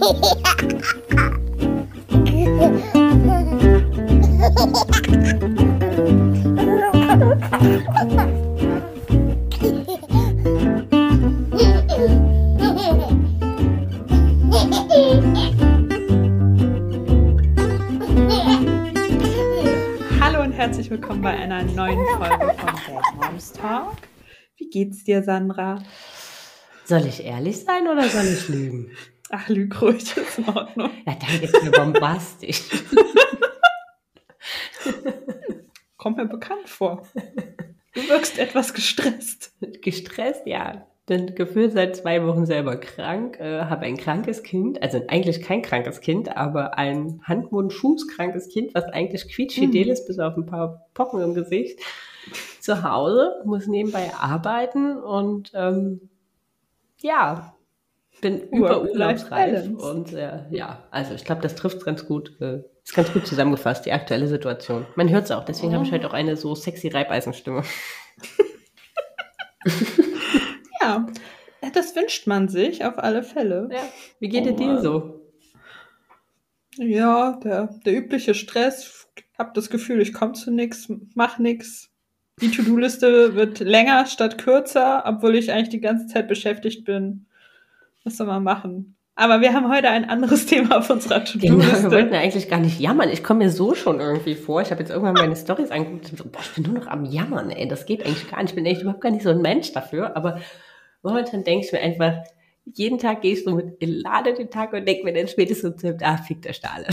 Hallo und herzlich willkommen bei einer neuen Folge von Bad Moms Talk. Wie geht's dir, Sandra? Soll ich ehrlich sein oder soll ich lügen? Ach, lüg ruhig, ist in Ordnung. Ja, dann ist mir bombastisch. Kommt mir bekannt vor. Du wirkst etwas gestresst. Gestresst, ja. Bin gefühlt seit zwei Wochen selber krank, äh, habe ein krankes Kind, also eigentlich kein krankes Kind, aber ein Hand-, Mund-, Fußkrankes Kind, was eigentlich quietschfidel Mhm. ist, bis auf ein paar Pocken im Gesicht, zu Hause, muss nebenbei arbeiten und ähm, ja, bin überurlaubsreif und äh, ja, also ich glaube, das trifft ganz gut, äh, ist ganz gut zusammengefasst, die aktuelle Situation. Man hört es auch, deswegen habe ich heute auch eine so sexy Reibeisenstimme. Ja, das wünscht man sich auf alle Fälle. Ja. Wie geht Oh es dir so? Ja, der, der übliche Stress. Hab das Gefühl, ich komme zu nichts, mach nichts. Die To-Do-Liste wird länger statt kürzer, obwohl ich eigentlich die ganze Zeit beschäftigt bin. Was soll man machen? Aber wir haben heute ein anderes Thema auf unserer Genau, wir wollten To-Do-Liste. ja eigentlich gar nicht jammern. Ich komme mir so schon irgendwie vor. Ich habe jetzt irgendwann meine Stories angeguckt und so, boah, ich bin nur noch am Jammern, ey. Das geht eigentlich gar nicht. Ich bin echt überhaupt gar nicht so ein Mensch dafür. Aber momentan denke ich mir einfach, jeden Tag gehst du mit Lade den Tag und denk mir dann spätestens, ah, euch da alle.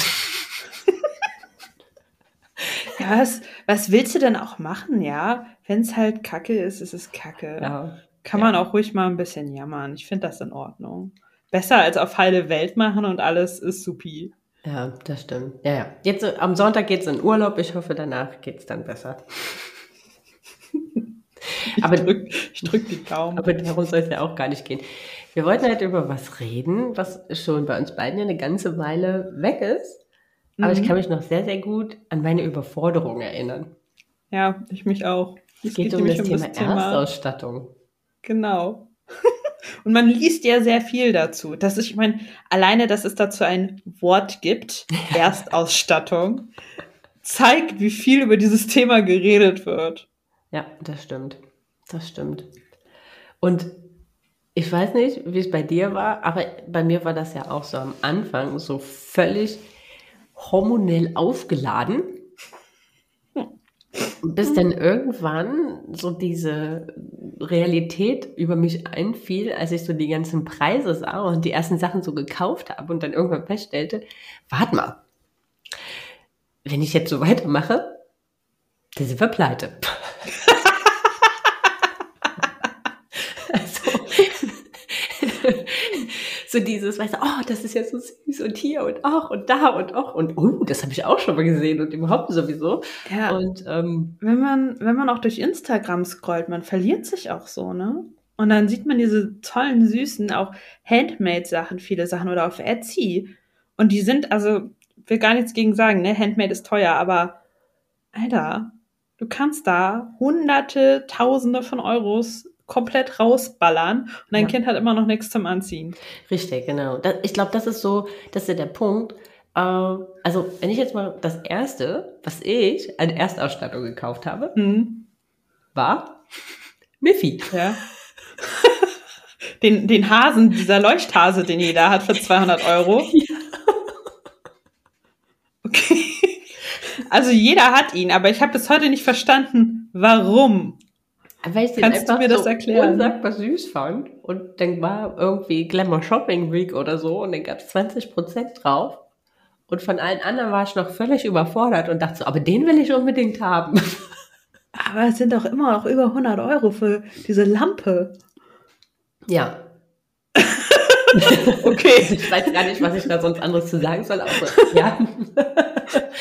Ja, was, was willst du denn auch machen, ja? Wenn es halt Kacke ist, ist es Kacke. Ja. Kann Ja. man auch ruhig mal ein bisschen jammern. Ich finde das in Ordnung. Besser als auf heile Welt machen und alles ist supi. ja, das stimmt. Ja, ja. Jetzt äh, am Sonntag geht's in Urlaub. Ich hoffe, danach geht's dann besser. Ich Aber- drück, ich drück die Daumen. Aber darum soll es ja auch gar nicht gehen. Wir wollten halt über was reden, was schon bei uns beiden ja eine ganze Weile weg ist. Aber Mhm. ich kann mich noch sehr, sehr gut an meine Überforderung erinnern. Ja, ich mich auch. Es geht, um das nämlich Thema, Erstausstattung. Genau. Und man liest ja sehr viel dazu. Das ist, ich meine, alleine, dass es dazu ein Wort gibt, Erstausstattung, zeigt, wie viel über dieses Thema geredet wird. Ja, das stimmt. Das stimmt. Und ich weiß nicht, wie es bei dir war, aber bei mir war das ja auch so am Anfang so völlig hormonell aufgeladen. Bis dann irgendwann so diese Realität über mich einfiel, als ich so die ganzen Preise sah und die ersten Sachen so gekauft habe und dann irgendwann feststellte, warte mal, wenn ich jetzt so weitermache, dann sind wir pleite. also, so dieses, weißt du, oh, das ist ja so süß und hier und ach und da und ach und oh, das habe ich auch schon mal gesehen und überhaupt sowieso. Ja, Und ähm, wenn man, wenn man auch durch Instagram scrollt, man verliert sich auch so, ne? Und dann sieht man diese tollen, süßen, auch Handmade-Sachen, viele Sachen oder auf Etsy. Und die sind, also, will gar nichts gegen sagen, ne? Handmade ist teuer, aber, Alter, du kannst da hunderte, tausende von Euros komplett rausballern und dein Ja. Kind hat immer noch nichts zum Anziehen. Richtig, genau. Das, ich glaube, das ist so, das ist ja der Punkt. Äh, also, wenn ich jetzt mal das erste, was ich an Erstausstattung gekauft habe, Hm, war Miffy. ja. den, den Hasen, dieser Leuchthase, den jeder hat für 200 Euro. Okay. Also jeder hat ihn, aber ich habe bis heute nicht verstanden, warum. Weil ich den Kannst du einfach mir das so erklären? unsagbar süß fand. Und dann war irgendwie Glamour Shopping Week oder so und dann gab es 20% drauf. Und von allen anderen war ich noch völlig überfordert und dachte so, aber den will ich unbedingt haben. Aber es sind doch immer noch über 100 Euro für diese Lampe. Ja. Okay. Ich weiß gar nicht, was ich da sonst anderes zu sagen soll, außer ja.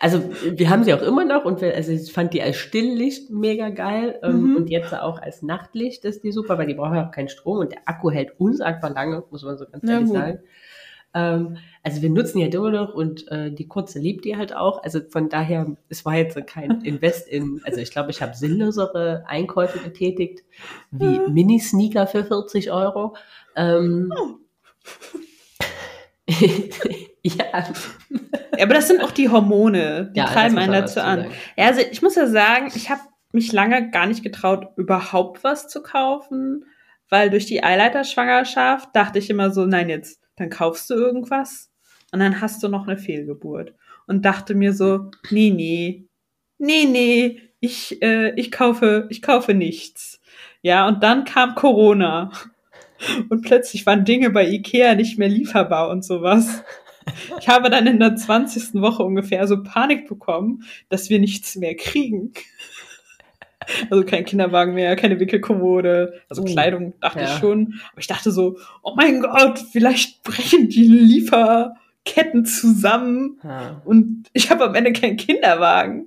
Also wir haben sie auch immer noch und wir, also ich fand die als Stilllicht mega geil ähm, Mhm. und jetzt auch als Nachtlicht ist die super, weil die brauchen ja auch keinen Strom und der Akku hält unsagbar lange, muss man so ganz Ja, ehrlich gut. sagen. Ähm, also wir nutzen die halt immer noch und äh, die kurze liebt die halt auch. Also von daher, es war jetzt kein Invest in, also ich glaube, ich habe sinnlosere Einkäufe getätigt, wie Mhm. Mini-Sneaker für 40 Euro. Ähm, Oh. ja. Ja, aber das sind auch die Hormone, die Ja, treiben einen dazu dazu an. sagen. Ja, also ich muss ja sagen, ich habe mich lange gar nicht getraut, überhaupt was zu kaufen, weil durch die Eileiterschwangerschaft dachte ich immer so, nein, jetzt, dann kaufst du irgendwas und dann hast du noch eine Fehlgeburt. Und dachte mir so, nee, nee, nee, nee, ich, äh, ich kaufe, ich kaufe nichts. Ja, und dann kam Corona. Und plötzlich waren Dinge bei Ikea nicht mehr lieferbar und sowas. Ich habe dann in der 20. Woche ungefähr so Panik bekommen, dass wir nichts mehr kriegen. Also kein Kinderwagen mehr, keine Wickelkommode, also Uh, Kleidung dachte ja. ich schon. Aber ich dachte so, oh mein Gott, vielleicht brechen die Lieferketten zusammen Ja. und ich habe am Ende keinen Kinderwagen.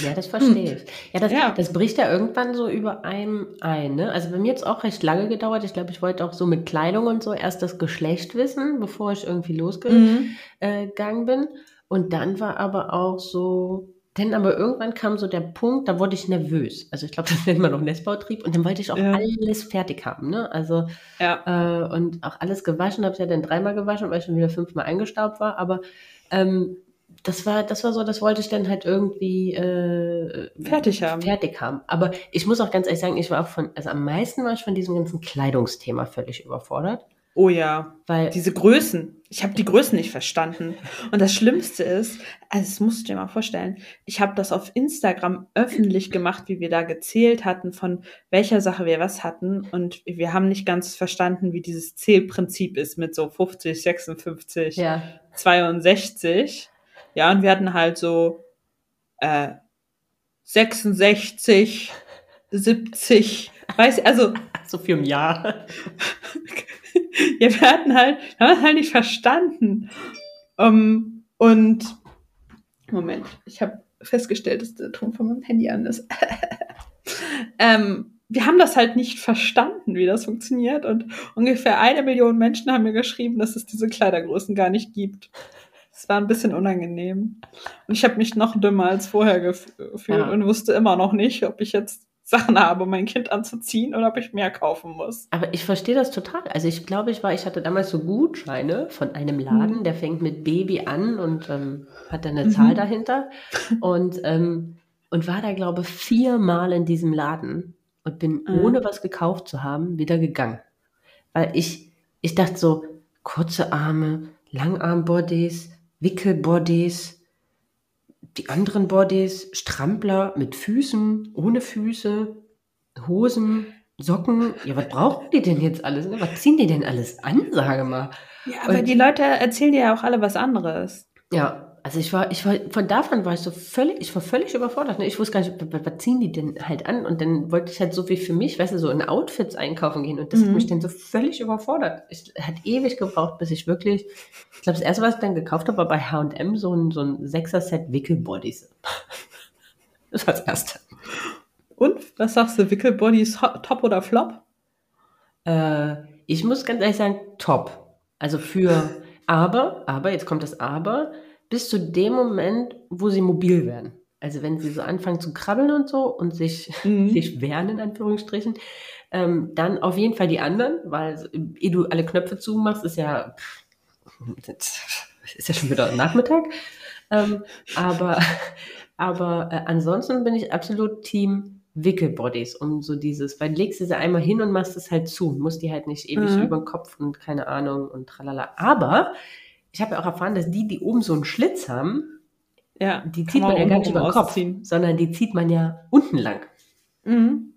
Ja, das verstehe ich. Ja das, Ja. das bricht ja irgendwann so über einem ein. Ne? Also bei mir hat es auch recht lange gedauert. Ich glaube, ich wollte auch so mit Kleidung und so erst das Geschlecht wissen, bevor ich irgendwie losgegangen Mhm. bin. Und dann war aber auch so, dann aber irgendwann kam so der Punkt, da wurde ich nervös. Also ich glaube, das nennt man noch Nestbautrieb. Und dann wollte ich auch Ja. alles fertig haben. Ne? Also Ja. äh, und auch alles gewaschen, habe ich ja dann dreimal gewaschen, weil ich schon wieder fünfmal eingestaubt war. Aber ähm, das war, das war so, das wollte ich dann halt irgendwie äh, Fertig haben. fertig haben. Aber ich muss auch ganz ehrlich sagen, ich war auch von, also am meisten war ich von diesem ganzen Kleidungsthema völlig überfordert. Oh ja. Weil Diese Größen. Ich habe die Größen nicht verstanden. Und das Schlimmste ist, also das musst du dir mal vorstellen, ich habe das auf Instagram öffentlich gemacht, wie wir da gezählt hatten, von welcher Sache wir was hatten. Und wir haben nicht ganz verstanden, wie dieses Zählprinzip ist mit so 50, 56, ja, 62. Ja, und wir hatten halt so äh, 66, 70, weiß also so viel im Jahr. ja, wir hatten halt, wir haben es halt nicht verstanden. Um, und Moment, ich habe festgestellt, dass der Ton von meinem Handy an ist. ähm, wir haben das halt nicht verstanden, wie das funktioniert. Und ungefähr eine Million Menschen haben mir geschrieben, dass es diese Kleidergrößen gar nicht gibt. Es war ein bisschen unangenehm. Und ich habe mich noch dümmer als vorher gef- gefühlt Ja. und wusste immer noch nicht, ob ich jetzt Sachen habe, mein Kind anzuziehen oder ob ich mehr kaufen muss. Aber ich verstehe das total. Also ich glaube, ich war, ich hatte damals so Gutscheine von einem Laden, Mhm. der fängt mit Baby an und ähm, hat dann eine Mhm. Zahl dahinter. Und, ähm, und war da, glaube ich, viermal in diesem Laden und bin, Mhm. ohne was gekauft zu haben, wieder gegangen. Weil ich, ich dachte so, kurze Arme, Langarm-Bodies, Wickelbodies, die anderen Bodies, Strampler mit Füßen, ohne Füße, Hosen, Socken. Ja, was brauchen die denn jetzt alles? Ne? Was ziehen die denn alles an, sage mal? Ja, aber Und- die Leute erzählen dir ja auch alle was anderes. Ja, also ich war, ich war, von davon war ich so völlig, ich war völlig überfordert. Ne? Ich wusste gar nicht, was, ziehen die denn halt an? Und dann wollte ich halt so wie für mich, weißt du, so in Outfits einkaufen gehen. Und das hat Mhm. mich dann so völlig überfordert. Ich hat ewig gebraucht, bis ich wirklich, ich glaube, das erste, was ich dann gekauft habe, war bei H&M so ein, so ein Sechser-Set Wickelbodies. Das war das erste. Und was sagst du, Wickelbodies top oder flop? Äh, ich muss ganz ehrlich sagen, top. Also für, aber, aber, jetzt kommt das Aber, bis zu dem Moment, wo sie mobil werden. Also wenn sie so anfangen zu krabbeln und so und sich, Mhm. sich wehren, in Anführungsstrichen, ähm, dann auf jeden Fall die anderen, weil ehe du alle Knöpfe zumachst, ist ja, ist ja schon wieder Nachmittag. Ähm, aber aber äh, ansonsten bin ich absolut Team Wickelbodies, um so dieses, weil du legst du sie einmal hin und machst es halt zu, musst die halt nicht ewig Mhm. über den Kopf und keine Ahnung und tralala. Aber ich habe ja auch erfahren, dass die, die oben so einen Schlitz haben, Ja, die zieht man man ja gar nicht über den Kopf, sondern die zieht man ja unten lang. Mhm.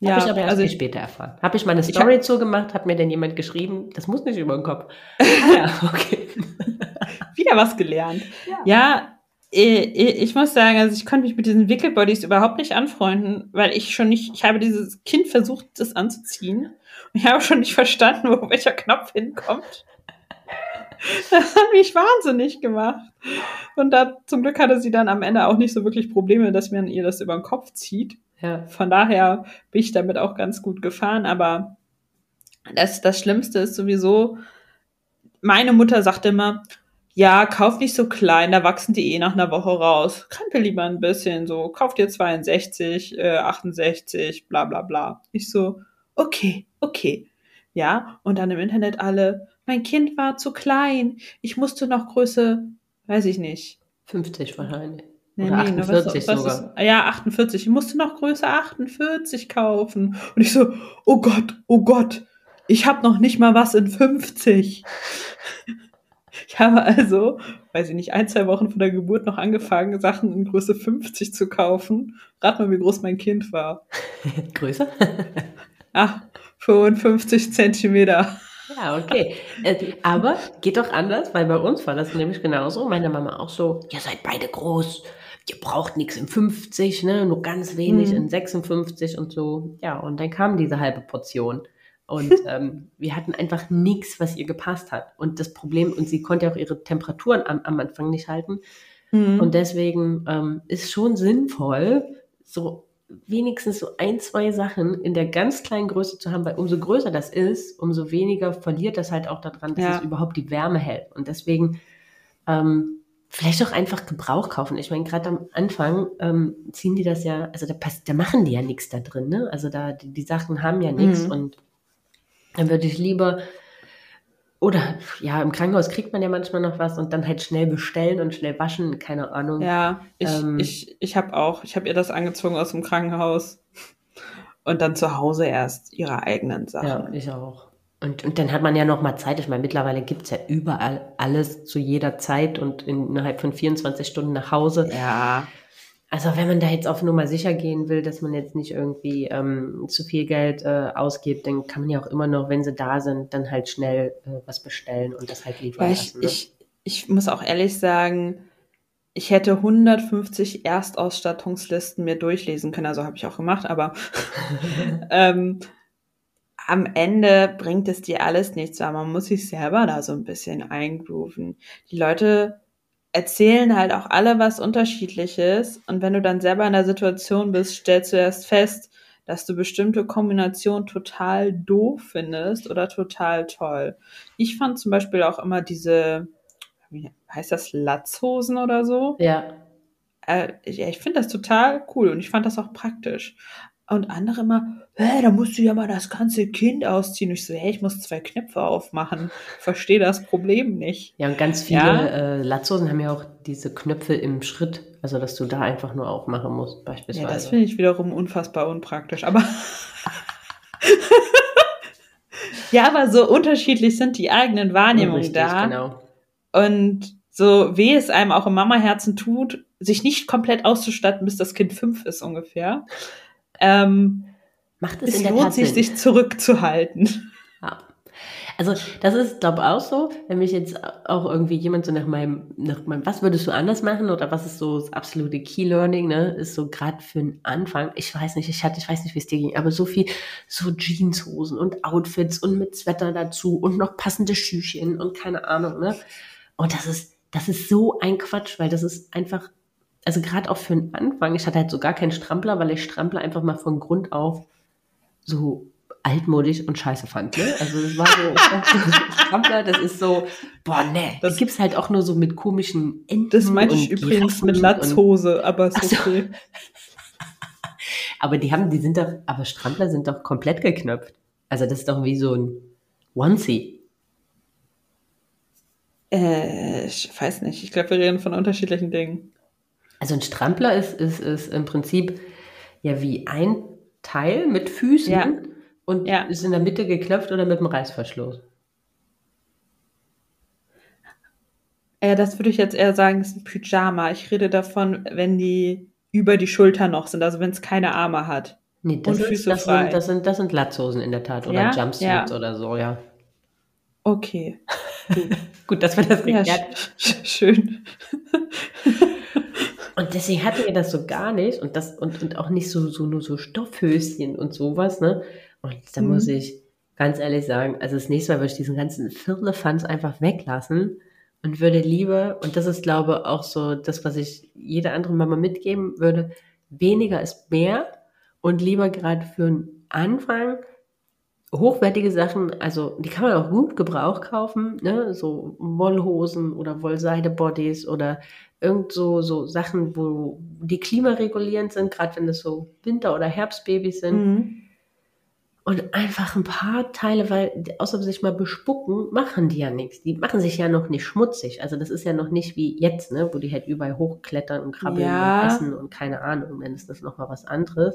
Ja, habe ich aber erst also viel ich, später erfahren. Habe ich meine Story zugemacht, hat mir dann jemand geschrieben, das muss nicht über den Kopf. Ah ja, okay. wieder was gelernt. Ja. Ja, ich muss sagen, also ich konnte mich mit diesen Wickelbodies überhaupt nicht anfreunden, weil ich schon nicht, ich habe dieses Kind versucht, das anzuziehen. Und ich habe schon nicht verstanden, wo welcher Knopf hinkommt. Das hat mich wahnsinnig gemacht. Und da zum Glück hatte sie dann am Ende auch nicht so wirklich Probleme, dass man ihr das über den Kopf zieht. Ja. Von daher bin ich damit auch ganz gut gefahren. Aber das, das Schlimmste ist sowieso, meine Mutter sagt immer, ja, kauf nicht so klein, da wachsen die eh nach einer Woche raus. Krempel lieber ein bisschen, so, kauf dir 62, äh, 68, bla bla bla. Ich so, okay, okay. Ja, und dann im Internet alle, mein Kind war zu klein, ich musste noch Größe, weiß ich nicht. 50 wahrscheinlich. Nee, Oder nee, ne, 48 was, sogar. Ist, ja, 48. Ich musste noch Größe 48 kaufen. Und ich so, oh Gott, oh Gott, ich habe noch nicht mal was in 50. Ich habe also, weiß ich nicht, ein, zwei Wochen vor der Geburt noch angefangen, Sachen in Größe 50 zu kaufen. Rat mal, wie groß mein Kind war. Größer? Ah, 55 Zentimeter. Ja, okay. Äh, aber geht doch anders, weil bei uns war das nämlich genauso. Meine Mama auch so, ihr seid beide groß, ihr braucht nichts in 50, ne? nur ganz wenig Mhm. in 56 und so. Ja, und dann kam diese halbe Portion. Und ähm, wir hatten einfach nichts, was ihr gepasst hat. Und das Problem, und sie konnte auch ihre Temperaturen am, am Anfang nicht halten. Mhm. Und deswegen ähm, ist schon sinnvoll, so wenigstens so ein, zwei Sachen in der ganz kleinen Größe zu haben, weil umso größer das ist, umso weniger verliert das halt auch daran, dass Ja. es überhaupt die Wärme hält. Und deswegen ähm, vielleicht auch einfach Gebrauch kaufen. Ich meine, gerade am Anfang ähm, ziehen die das ja, also da, pass, da machen die ja nichts da drin, ne? Also da, die, die Sachen haben ja nichts Mhm. und dann würde ich lieber oder ja, im Krankenhaus kriegt man ja manchmal noch was und dann halt schnell bestellen und schnell waschen, keine Ahnung. Ja, ich, Ähm, ich, ich habe auch, ich habe ihr das angezogen aus dem Krankenhaus und dann zu Hause erst ihre eigenen Sachen. Ja, ich auch. Und, und dann hat man ja noch mal Zeit. Ich meine, mittlerweile gibt es ja überall alles zu jeder Zeit und innerhalb von 24 Stunden nach Hause. Ja, Also wenn man da jetzt auf Nummer sicher gehen will, dass man jetzt nicht irgendwie ähm, zu viel Geld äh, ausgibt, dann kann man ja auch immer noch, wenn sie da sind, dann halt schnell äh, was bestellen und das halt liefern weil ich, lassen. Ne? ich, ich muss auch ehrlich sagen, ich hätte 150 Erstausstattungslisten mir durchlesen können, also habe ich auch gemacht, aber ähm, am Ende bringt es dir alles nichts, weil man muss sich selber da so ein bisschen eingrooven. Die Leute erzählen halt auch alle was Unterschiedliches und wenn du dann selber in der Situation bist, stellst du erst fest, dass du bestimmte Kombinationen total doof findest oder total toll. Ich fand zum Beispiel auch immer diese, wie heißt das, Latzhosen oder so? ja, äh, ja, ich finde das total cool und ich fand das auch praktisch. Und andere immer, hä, da musst du ja mal das ganze Kind ausziehen. Und ich so, hey, ich muss zwei Knöpfe aufmachen. Verstehe das Problem nicht. ja, und ganz viele Ja. äh, Latzhosen haben ja auch diese Knöpfe im Schritt, also dass du da einfach nur aufmachen musst, Ja, beispielsweise. das finde ich wiederum unfassbar unpraktisch. Aber ja, aber so unterschiedlich sind die eigenen Wahrnehmungen Richtig, da. Genau. Und so weh es einem auch im Mamaherzen tut, sich nicht komplett auszustatten, bis das Kind fünf ist ungefähr. Ähm, Macht es, es in der lohnt Tat sich, Sinn. sich zurückzuhalten. Ja. Also das ist, glaube ich, auch so, wenn mich jetzt auch irgendwie jemand so nach meinem, nach meinem, was würdest du anders machen oder was ist so das absolute Key Learning, ne, ist so gerade für den Anfang, ich weiß nicht, ich hatte, ich weiß nicht, wie es dir ging, aber so viel, so Jeanshosen und Outfits und mit Sweater dazu und noch passende Schüchchen und keine Ahnung, ne. Und das ist, das ist so ein Quatsch, weil das ist einfach, also gerade auch für den Anfang, ich hatte halt so gar keinen Strampler, weil ich Strampler einfach mal von Grund auf so altmodisch und scheiße fand. Ne? Also es war so, Strampler, das ist so, boah, ne, das Das- gibt's halt auch nur so mit komischen Enten Das meinte ich übrigens mit Giraffen und- Latzhose, aber ist Ach so. okay. Aber die haben, die sind doch, aber Strampler sind doch komplett geknöpft. Also das ist doch wie so ein Onesie. Äh, ich weiß nicht. Ich glaube, wir reden von unterschiedlichen Dingen. Also ein Strampler ist, ist, ist im Prinzip ja wie ein Teil mit Füßen Ja. und Ja. ist in der Mitte geknöpft oder mit dem Reißverschluss. Äh, das würde ich jetzt eher sagen, ist ein Pyjama. Ich rede davon, wenn die über die Schulter noch sind, also wenn es keine Arme hat. Nee, das, Und ist, Füße das, frei. sind, das, sind, das sind Latzhosen in der Tat oder Ja? Jumpsuits Ja. oder so, ja. Okay. Gut, dass wir das Ja, geklärt sch sch schön. Und deswegen hatten wir das so gar nicht und das und, und auch nicht so, so nur so Stoffhöschen und sowas, ne? Und da Mhm. muss ich ganz ehrlich sagen, also das nächste Mal würde ich diesen ganzen Firlefanz einfach weglassen und würde lieber, und das ist glaube ich auch so das, was ich jeder andere Mama mitgeben würde, weniger ist mehr und lieber gerade für einen Anfang hochwertige Sachen, also die kann man auch gut Gebrauch kaufen, ne? so Wollhosen oder Wollseide-Bodies oder irgend so, so Sachen, wo die klimaregulierend sind, gerade wenn das so Winter- oder Herbstbabys sind. Mhm. Und einfach ein paar Teile, weil außer sich mal bespucken, machen die ja nichts. Die machen sich ja noch nicht schmutzig. Also das ist ja noch nicht wie jetzt, ne, wo die halt überall hochklettern und krabbeln Ja. und essen und keine Ahnung, dann ist das nochmal was anderes.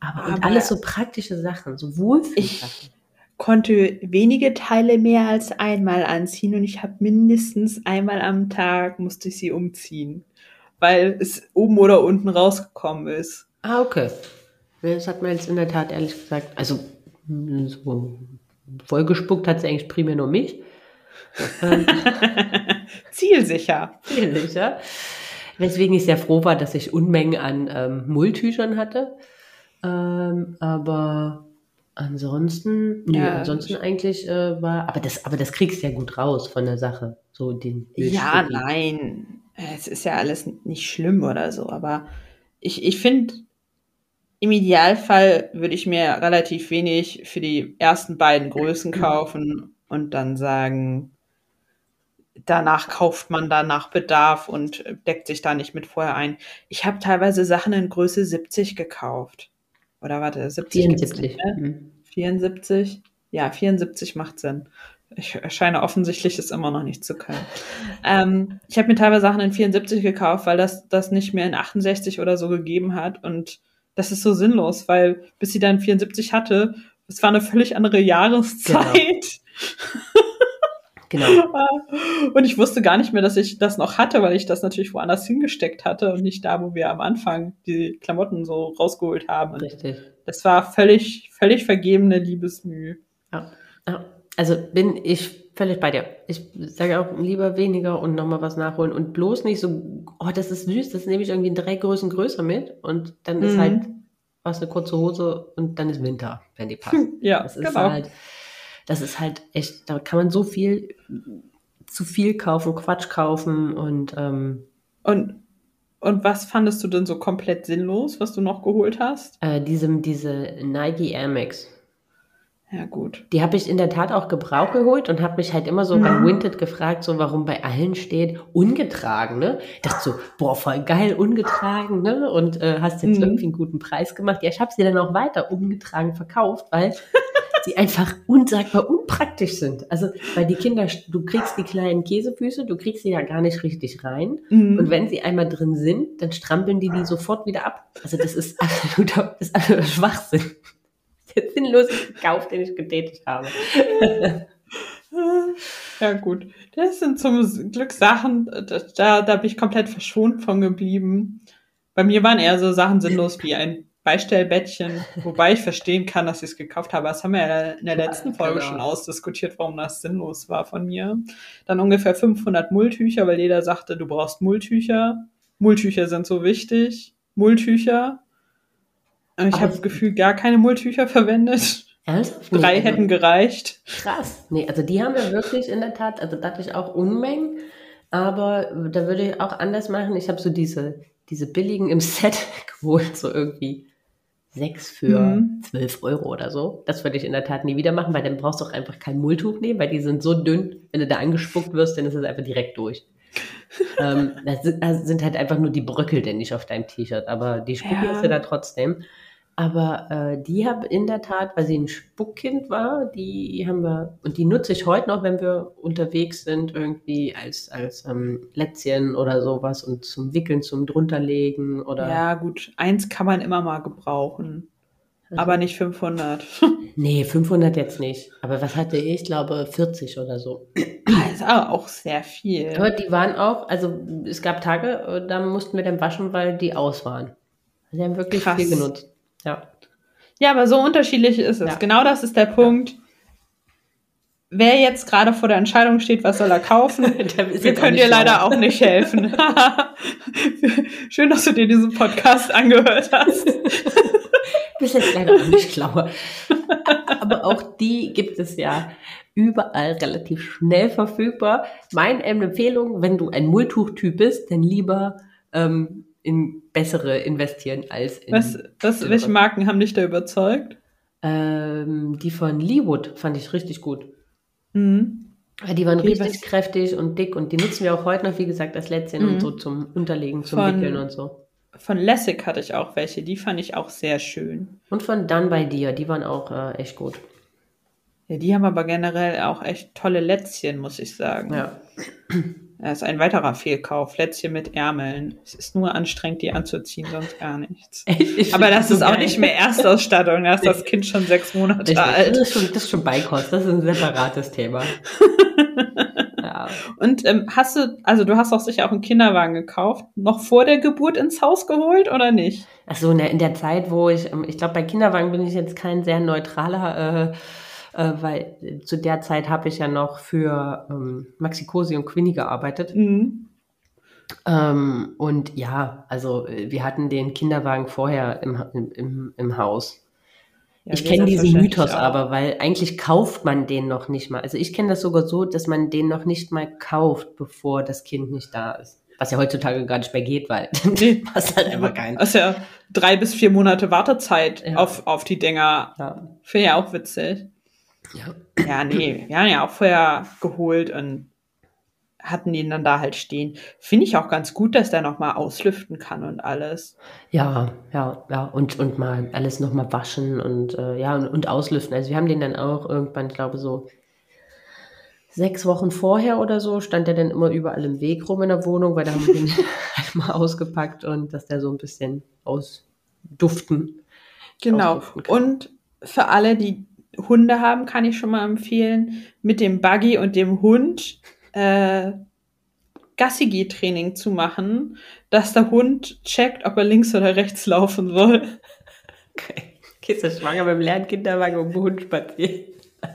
Aber, und Aber- alles so praktische Sachen, so Wohlfühlsachen. Konnte wenige Teile mehr als einmal anziehen und ich habe mindestens einmal am Tag musste ich sie umziehen, weil es oben oder unten rausgekommen ist. Ah, okay. Das hat mir jetzt in der Tat ehrlich gesagt, also mh, so vollgespuckt hat sie eigentlich primär nur mich. Ähm, Zielsicher. sicher. Weswegen ich sehr froh war, dass ich Unmengen an ähm, Mulltüchern hatte. Ähm, aber ansonsten, Ja. ansonsten eigentlich äh, war, aber das, aber das kriegst du ja gut raus von der Sache. So den Ja, nein. Es ist ja alles nicht schlimm oder so, aber ich, ich finde, im Idealfall würde ich mir relativ wenig für die ersten beiden Größen kaufen und dann sagen, danach kauft man dann nach Bedarf und deckt sich da nicht mit vorher ein. Ich habe teilweise Sachen in Größe 70 gekauft. Oder warte, 70 gibt's 74. nicht, ne? Mhm. 74? Ja, 74 macht Sinn. Ich scheine offensichtlich es immer noch nicht zu können. Ähm, ich habe mir teilweise Sachen in 74 gekauft, weil das das nicht mehr in 68 oder so gegeben hat. Und das ist so sinnlos, weil bis sie dann 74 hatte, es war eine völlig andere Jahreszeit. Genau. Und ich wusste gar nicht mehr, dass ich das noch hatte, weil ich das natürlich woanders hingesteckt hatte und nicht da, wo wir am Anfang die Klamotten so rausgeholt haben. Und Richtig. das war völlig, völlig vergebene Liebesmüh. Ja. ja. Also bin ich völlig bei dir. Ich sage auch lieber weniger und nochmal was nachholen und bloß nicht so, oh, das ist süß, das nehme ich irgendwie in drei Größen größer mit und dann ist Mhm. halt was eine kurze Hose und dann ist Winter, wenn die passt. Ja, Das ist genau. halt, das ist halt echt, da kann man so viel zu viel kaufen, Quatsch kaufen und ähm, Und, und was fandest du denn so komplett sinnlos, was du noch geholt hast? äh, diesem, diese Nike Air Max. Ja, gut. Die habe ich in der Tat auch Gebrauch geholt und habe mich halt immer so bei Mhm. Vinted gefragt, so warum bei allen steht ungetragen, ne? Dachte so, boah, voll geil, ungetragen, ne? Und äh, hast jetzt Mhm. irgendwie einen guten Preis gemacht. Ja, ich habe sie dann auch weiter ungetragen verkauft, weil sie einfach unsagbar unpraktisch sind. Also, weil die Kinder, du kriegst die kleinen Käsefüße, du kriegst sie ja gar nicht richtig rein. Mhm. Und wenn sie einmal drin sind, dann strampeln die die sofort wieder ab. Also das ist absoluter, das ist absoluter Schwachsinn. Der sinnlose Kauf, den ich getätigt habe. Ja, gut. Das sind zum Glück Sachen, da, da bin ich komplett verschont von geblieben. Bei mir waren eher so Sachen sinnlos wie ein Beistellbettchen, wobei ich verstehen kann, dass ich es gekauft habe. Das haben wir ja in der letzten Folge genau. schon ausdiskutiert, warum das sinnlos war von mir. Dann ungefähr 500 Mulltücher, weil jeder sagte, du brauchst Mulltücher. Mulltücher sind so wichtig. Mulltücher. Und Ich habe gefühlt gar keine Mulltücher verwendet. Ernsthaft? Drei Nee, also hätten gereicht. Krass. Nee, also die haben wir wirklich in der Tat, also da hatte ich auch Unmengen, aber da würde ich auch anders machen. Ich habe so diese, diese billigen im Set geholt, so irgendwie sechs für Mhm. zwölf Euro oder so. Das würde ich in der Tat nie wieder machen, weil dann brauchst du auch einfach kein Mulltuch nehmen, weil die sind so dünn, wenn du da angespuckt wirst, dann ist es einfach direkt durch. ähm, das, sind, das sind halt einfach nur die Bröckel, denn nicht auf deinem T-Shirt, aber die Spucke Ja. ist ja da trotzdem. Aber äh, die habe in der Tat, weil sie ein Spuckkind war, die haben wir, und die nutze ich heute noch, wenn wir unterwegs sind, irgendwie als, als ähm, Lätzchen oder sowas und zum Wickeln, zum drunterlegen oder. Ja, gut. Eins kann man immer mal gebrauchen. Also- Aber nicht 500. Nee, 500 jetzt nicht. Aber was hatte ich? Ich glaube 40 oder so. Das ist aber auch sehr viel. Aber die waren auch, also es gab Tage, äh, da mussten wir dann waschen, weil die aus waren. Die haben wirklich Krass. viel genutzt. Ja. Ja, aber so unterschiedlich ist es. Ja. Genau das ist der Punkt. Wer jetzt gerade vor der Entscheidung steht, was soll er kaufen, wir können dir leider auch nicht helfen. Schön, dass du dir diesen Podcast angehört hast. Bist jetzt leider auch nicht schlauer. Aber auch die gibt es ja überall relativ schnell verfügbar. Meine Empfehlung, wenn du ein Mulltuch-Typ bist, dann lieber ähm, in bessere investieren als in Was, was, welche Marken haben dich da überzeugt? ähm, die von Leewood fand ich richtig gut. Mhm. Die waren Okay, richtig was- kräftig und dick und die nutzen wir auch heute noch, wie gesagt, als Lätzchen Mhm. und so zum Unterlegen, zum Von- Wickeln und so. von Lessig hatte ich auch welche, die fand ich auch sehr schön. Und von Dann bei dir, die waren auch äh, echt gut. Ja, die haben aber generell auch echt tolle Lätzchen, muss ich sagen. Ja. Das ist ein weiterer Fehlkauf. Lätzchen mit Ärmeln. Es ist nur anstrengend, die anzuziehen, sonst gar nichts. Ich Aber das so ist auch geil. nicht mehr Erstausstattung. Da ist das Kind schon sechs Monate Richtig. alt. Das ist, schon, das ist schon Beikost, das ist ein separates Thema. ja. Und ähm, hast du, also du hast doch sicher auch einen Kinderwagen gekauft, noch vor der Geburt ins Haus geholt oder nicht? Ach so, ne, in der Zeit, wo ich, ähm, ich glaube, bei Kinderwagen bin ich jetzt kein sehr neutraler, äh, äh, weil äh, zu der Zeit habe ich ja noch für ähm, Maxi Cosi und Queenie gearbeitet. Mhm. Ähm, und ja, also äh, wir hatten den Kinderwagen vorher im, im, im, im Haus. Ja, ich kenne diesen Mythos auch. aber, weil eigentlich kauft man den noch nicht mal. Also ich kenne das sogar so, dass man den noch nicht mal kauft, bevor das Kind nicht da ist. Was ja heutzutage gar nicht mehr geht, weil Nee. passt halt einfach kein. Das ist ja drei bis vier Monate Wartezeit Ja. auf, auf die Dinger. Ja. Finde ich auch witzig. Ja. Ja, nee, wir haben ja auch vorher geholt und hatten ihn dann da halt stehen. Finde ich auch ganz gut, dass der nochmal auslüften kann und alles. Ja, ja, ja. Und, und mal alles nochmal waschen und äh, ja, und, und auslüften. Also wir haben den dann auch irgendwann, ich glaube, so sechs Wochen vorher oder so, stand der dann immer überall im Weg rum in der Wohnung, weil da haben wir den einmal ausgepackt und dass der so ein bisschen ausduften. Genau. ausduften kann. Und für alle, die Hunde haben, kann ich schon mal empfehlen, mit dem Buggy und dem Hund äh, Gassi-Training zu machen, dass der Hund checkt, ob er links oder rechts laufen soll. Okay. Gehst du schwanger beim Lernkinderwagen um den Hund spazieren?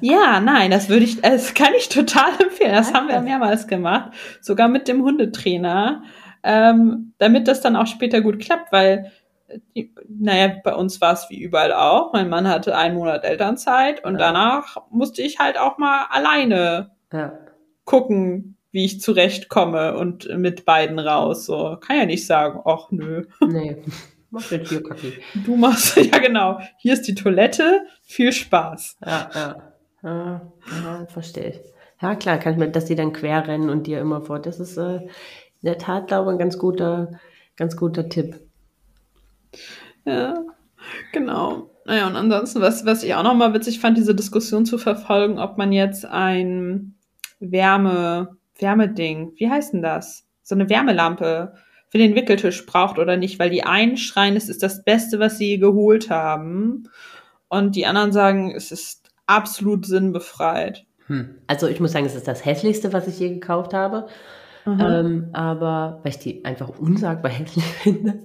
Ja, nein, das würde ich, das kann ich total empfehlen. Das haben wir mehrmals gemacht, sogar mit dem Hundetrainer, ähm, damit das dann auch später gut klappt, weil, äh, die, naja, bei uns war es wie überall auch. Mein Mann hatte einen Monat Elternzeit und Ja. danach musste ich halt auch mal alleine Ja. gucken, wie ich zurechtkomme und mit beiden raus. So kann ja nicht sagen, ach nö, Nee. Mach den Tierkacki. du machst ja genau. Hier ist die Toilette, viel Spaß. Ja, ja. Ja, ja verstehe ich. Ja, klar, kann ich mir, dass die dann quer rennen und dir immer vor. Das ist äh, in der Tat, glaube ich, ein ganz guter, ganz guter Tipp. Ja, genau. Naja, und ansonsten, was, was ich auch nochmal witzig fand, diese Diskussion zu verfolgen, ob man jetzt ein Wärme, Wärmeding, wie heißt denn das? So eine Wärmelampe für den Wickeltisch braucht oder nicht, weil die einen schreien, es ist das Beste, was sie je geholt haben. Und die anderen sagen, es ist absolut sinnbefreit. Hm. Also ich muss sagen, es ist das hässlichste, was ich je gekauft habe. Ähm, aber weil ich die einfach unsagbar hässlich finde.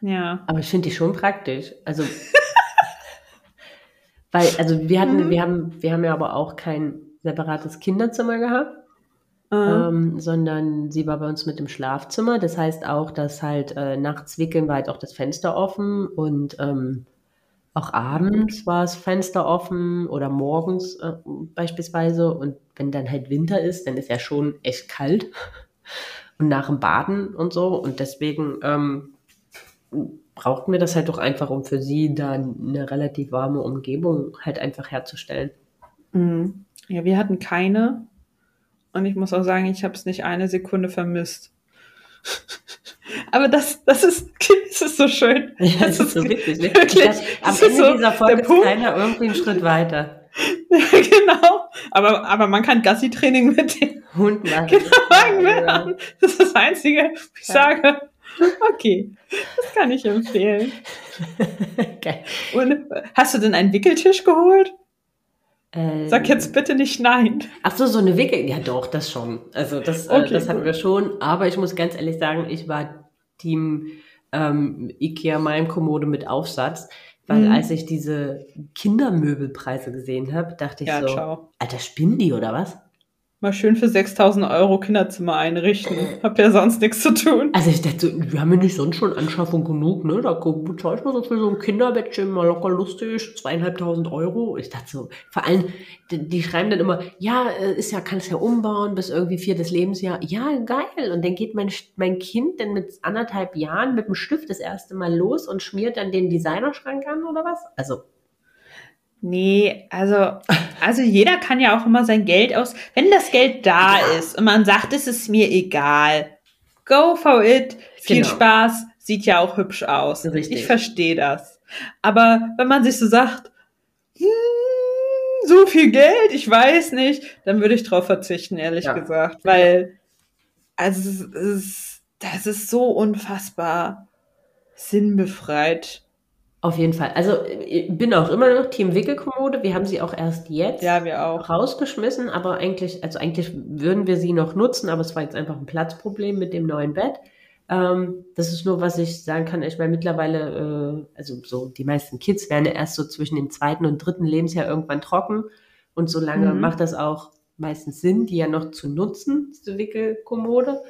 Ja. Aber ich finde die schon praktisch. Also weil, also wir hatten, Mhm. wir haben, wir haben ja aber auch kein separates Kinderzimmer gehabt. Äh, ähm, sondern sie war bei uns mit dem Schlafzimmer. Das heißt auch, dass halt äh, nachts wickeln war halt auch das Fenster offen und ähm, auch abends war das Fenster offen oder morgens äh, beispielsweise. Und wenn dann halt Winter ist, dann ist ja schon echt kalt und nach dem Baden und so. Und deswegen ähm, brauchten wir das halt doch einfach, um für sie da eine relativ warme Umgebung halt einfach herzustellen. Mhm. Ja, wir hatten keine. Und ich muss auch sagen, ich habe es nicht eine Sekunde vermisst. Aber das, das ist, das ist so schön. Ja, das Das ist so witzig. Ne? wirklich- am das ist Ende so dieser der Folge ist Punkt. keiner irgendwie einen Schritt weiter. genau. Aber, aber man kann Gassi-Training mit dem Hund machen. Machen. Das ist das Einzige, wo ich Ja. sage, okay, das kann ich empfehlen. Geil. Und hast du denn einen Wickeltisch geholt? Ähm, Sag jetzt bitte nicht nein. Ach so, so eine Wickel. Ja, doch, das schon. Also das, äh, Okay, das hatten gut. wir schon. Aber ich muss ganz ehrlich sagen, ich war Team ähm, Ikea Malmkommode mit Aufsatz, weil Mhm. als ich diese Kindermöbelpreise gesehen habe, dachte ich Ja, so, ciao. Alter, spinnen die oder was? Mal schön für 6000 Euro Kinderzimmer einrichten. Hab ja sonst nichts zu tun. Also ich dachte, so, wir haben ja nicht sonst schon Anschaffung genug, ne? Da bezahle ich mal so für so ein Kinderbettchen mal locker lustig, zweieinhalbtausend Euro. Ich dachte so, vor allem, die, die schreiben dann immer, ja, äh, ist ja, kann es ja umbauen bis irgendwie viertes Lebensjahr. Ja, geil. Und dann geht mein, mein Kind dann mit anderthalb Jahren mit dem Stift das erste Mal los und schmiert dann den Designerschrank an oder was? Also, Nee, also, also jeder kann ja auch immer sein Geld aus. Wenn das Geld da ist und man sagt, es ist mir egal, go for it, viel Genau. Spaß, sieht ja auch hübsch aus. Richtig. Ich verstehe das. Aber wenn man sich so sagt, hm, so viel Geld, ich weiß nicht, dann würde ich drauf verzichten, ehrlich Ja. gesagt. Weil, also, es ist, das ist so unfassbar sinnbefreit. Auf jeden Fall. Also ich bin auch immer noch Team Wickelkommode. Wir haben sie auch erst jetzt Ja, wir auch. rausgeschmissen, aber eigentlich, also eigentlich würden wir sie noch nutzen, aber es war jetzt einfach ein Platzproblem mit dem neuen Bett. Ähm, das ist nur, was ich sagen kann. Ich meine, mittlerweile, äh, also so die meisten Kids werden ja erst so zwischen dem zweiten und dritten Lebensjahr irgendwann trocken. Und so lange Mhm. macht das auch meistens Sinn, die ja noch zu nutzen, diese Wickelkommode.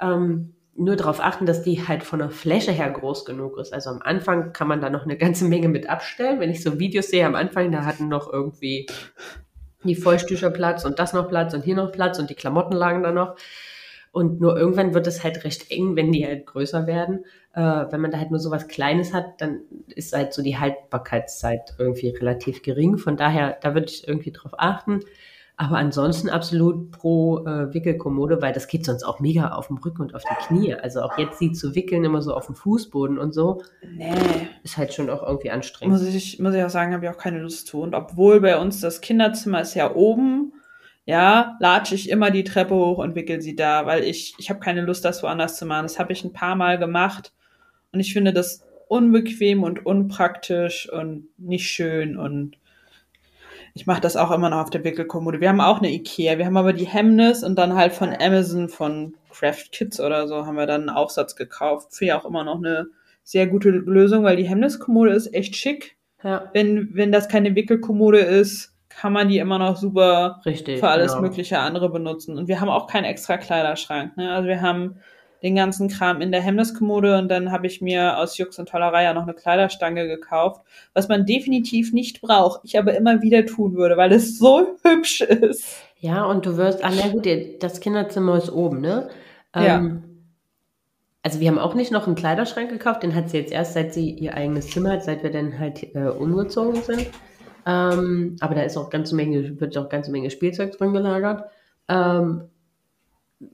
Ähm, nur darauf achten, dass die halt von der Fläche her groß genug ist. Also am Anfang kann man da noch eine ganze Menge mit abstellen. Wenn ich so Videos sehe am Anfang, da hatten noch irgendwie die Feuchttücher Platz und das noch Platz und hier noch Platz und die Klamotten lagen da noch. Und nur irgendwann wird es halt recht eng, wenn die halt größer werden. Äh, wenn man da halt nur so was Kleines hat, dann ist halt so die Haltbarkeitszeit irgendwie relativ gering. Von daher, da würde ich irgendwie drauf achten. Aber ansonsten absolut pro äh, Wickelkommode, weil das geht sonst auch mega auf dem Rücken und auf die Knie. Also auch jetzt sie zu wickeln, immer so auf dem Fußboden und so, Nee. ist halt schon auch irgendwie anstrengend. Muss ich, muss ich auch sagen, habe ich auch keine Lust zu. Und obwohl bei uns das Kinderzimmer ist ja oben, ja, latsche ich immer die Treppe hoch und wickel sie da, weil ich, ich habe keine Lust, das woanders zu machen. Das habe ich ein paar Mal gemacht und ich finde das unbequem und unpraktisch und nicht schön und ich mache das auch immer noch auf der Wickelkommode. Wir haben auch eine Ikea, wir haben aber die Hemmnis und dann halt von Amazon, von Craft Kids oder so, haben wir dann einen Aufsatz gekauft. Finde ich auch immer noch eine sehr gute Lösung, weil die Hemmniskommode ist echt schick Ja, wenn, wenn das keine Wickelkommode ist, kann man die immer noch super richtig. für alles genau. mögliche andere benutzen. Und wir haben auch keinen extra Kleiderschrank. Ne? Also wir haben den ganzen Kram in der Hemmniskommode und dann habe ich mir aus Jux und Tollerei ja noch eine Kleiderstange gekauft, was man definitiv nicht braucht, ich aber immer wieder tun würde, weil es so hübsch ist. Ja, und du wirst, ah, na gut, das Kinderzimmer ist oben, ne? Ja. Also wir haben auch nicht noch einen Kleiderschrank gekauft, den hat sie jetzt erst, seit sie ihr eigenes Zimmer hat, seit wir dann halt äh, umgezogen sind. Ähm, aber da ist auch ganze Menge, wird auch ganze Menge Spielzeug drin gelagert. Ähm,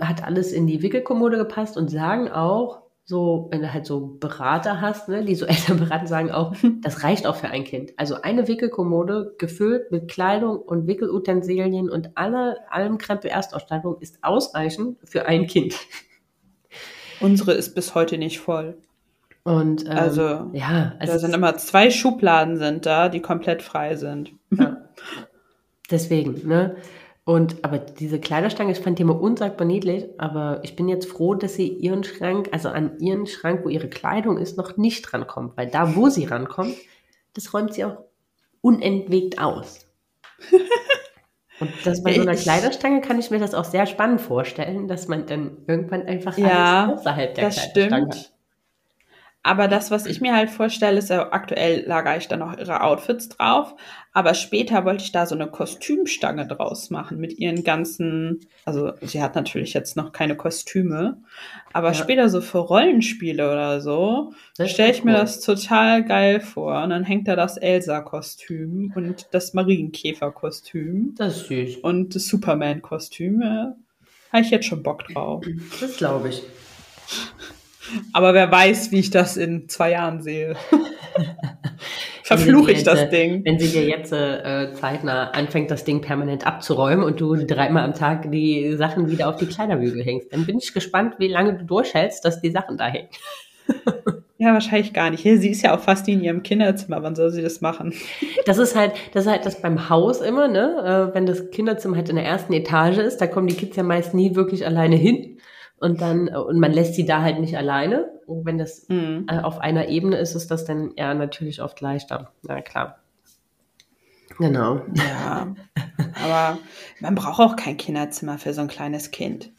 hat alles in die Wickelkommode gepasst und sagen auch, so, wenn du halt so Berater hast, ne, die so Eltern beraten, sagen auch, das reicht auch für ein Kind. Also eine Wickelkommode gefüllt mit Kleidung und Wickelutensilien und alle, allem Krempe Erstausstattung ist ausreichend für ein Kind. Unsere ist bis heute nicht voll. Und ähm, Also, ja, Da es sind immer zwei Schubladen sind da, die komplett frei sind. Ja. Deswegen, ne? Und aber diese Kleiderstange, ich fand die immer unsagbar niedlich, aber ich bin jetzt froh, dass sie ihren Schrank, also an ihren Schrank, wo ihre Kleidung ist, noch nicht rankommt, weil da, wo sie rankommt, das räumt sie auch unentwegt aus. Und das bei so einer Ich- Kleiderstange kann ich mir das auch sehr spannend vorstellen, dass man dann irgendwann einfach Ja, alles außerhalb der das Kleiderstange stimmt. Aber das, was ich mir halt vorstelle, ist ja aktuell lagere ich da noch ihre Outfits drauf. Aber später wollte ich da so eine Kostümstange draus machen mit ihren ganzen, also sie hat natürlich jetzt noch keine Kostüme, aber Ja. später so für Rollenspiele oder so, stelle ich mir cool. das total geil vor. Und dann hängt da das Elsa-Kostüm und das Marienkäfer-Kostüm Das ist süß. und das Superman-Kostüm. Äh, Habe ich jetzt schon Bock drauf. Das glaube ich. Aber wer weiß, wie ich das in zwei Jahren sehe. Verfluche ich das jetzt, Ding. Wenn sie dir jetzt äh, zeitnah anfängt, das Ding permanent abzuräumen und du dreimal am Tag die Sachen wieder auf die Kleiderbügel hängst, dann bin ich gespannt, wie lange du durchhältst, dass die Sachen da hängen. Ja, wahrscheinlich gar nicht. Sie ist ja auch fast in ihrem Kinderzimmer. Wann soll sie das machen? Das ist halt, das ist halt das beim Haus immer, ne? Äh, wenn das Kinderzimmer halt in der ersten Etage ist, da kommen die Kids ja meist nie wirklich alleine hin. Und dann, äh, und man lässt sie da halt nicht alleine. Und wenn das Mhm. äh, auf einer Ebene ist, ist das dann ja natürlich oft leichter. Na klar. Genau. Ja. Aber man braucht auch kein Kinderzimmer für so ein kleines Kind.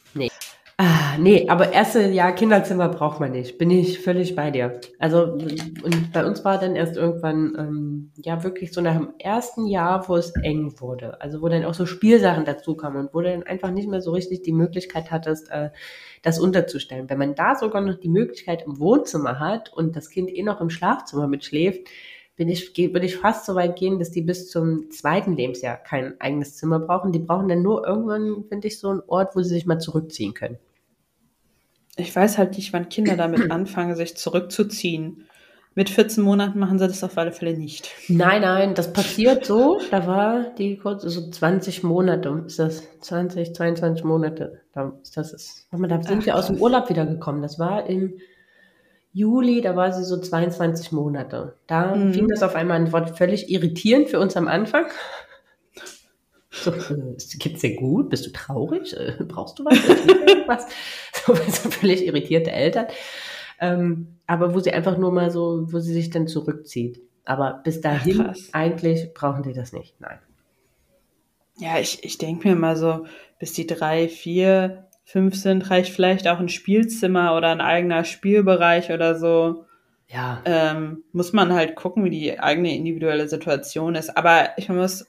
Ah, nee, aber erste Jahr Kinderzimmer braucht man nicht. Bin ich völlig bei dir. Also, und bei uns war dann erst irgendwann, ähm, ja, wirklich so nach dem ersten Jahr, wo es eng wurde. Also, wo dann auch so Spielsachen dazu kamen und wo du dann einfach nicht mehr so richtig die Möglichkeit hattest, äh, das unterzustellen. Wenn man da sogar noch die Möglichkeit im Wohnzimmer hat und das Kind eh noch im Schlafzimmer mitschläft, bin ich, würde ich fast so weit gehen, dass die bis zum zweiten Lebensjahr kein eigenes Zimmer brauchen. Die brauchen dann nur irgendwann, finde ich, so einen Ort, wo sie sich mal zurückziehen können. Ich weiß halt nicht, wann Kinder damit anfangen, sich zurückzuziehen. Mit 14 Monaten machen sie das auf alle Fälle nicht. Nein, nein, das passiert so. Da war die kurz, so 20 Monate, ist das 20, 22 Monate. Da, ist das ist, da sind Ach, wir aus dem Urlaub wiedergekommen. Das war im Juli, da war sie so 22 Monate. Da mhm. fing das auf einmal an, war völlig irritierend für uns am Anfang. So, geht's dir gut? Bist du traurig? Äh, brauchst du was? was? So, so völlig irritierte Eltern. Ähm, aber wo sie einfach nur mal so, wo sie sich dann zurückzieht. Aber bis dahin, Ach, eigentlich brauchen die das nicht. Nein. Ja, ich, ich denke mir mal so, bis die drei, vier, fünf sind, reicht vielleicht auch ein Spielzimmer oder ein eigener Spielbereich oder so. Ja. Ähm, muss man halt gucken, wie die eigene individuelle Situation ist. Aber ich muss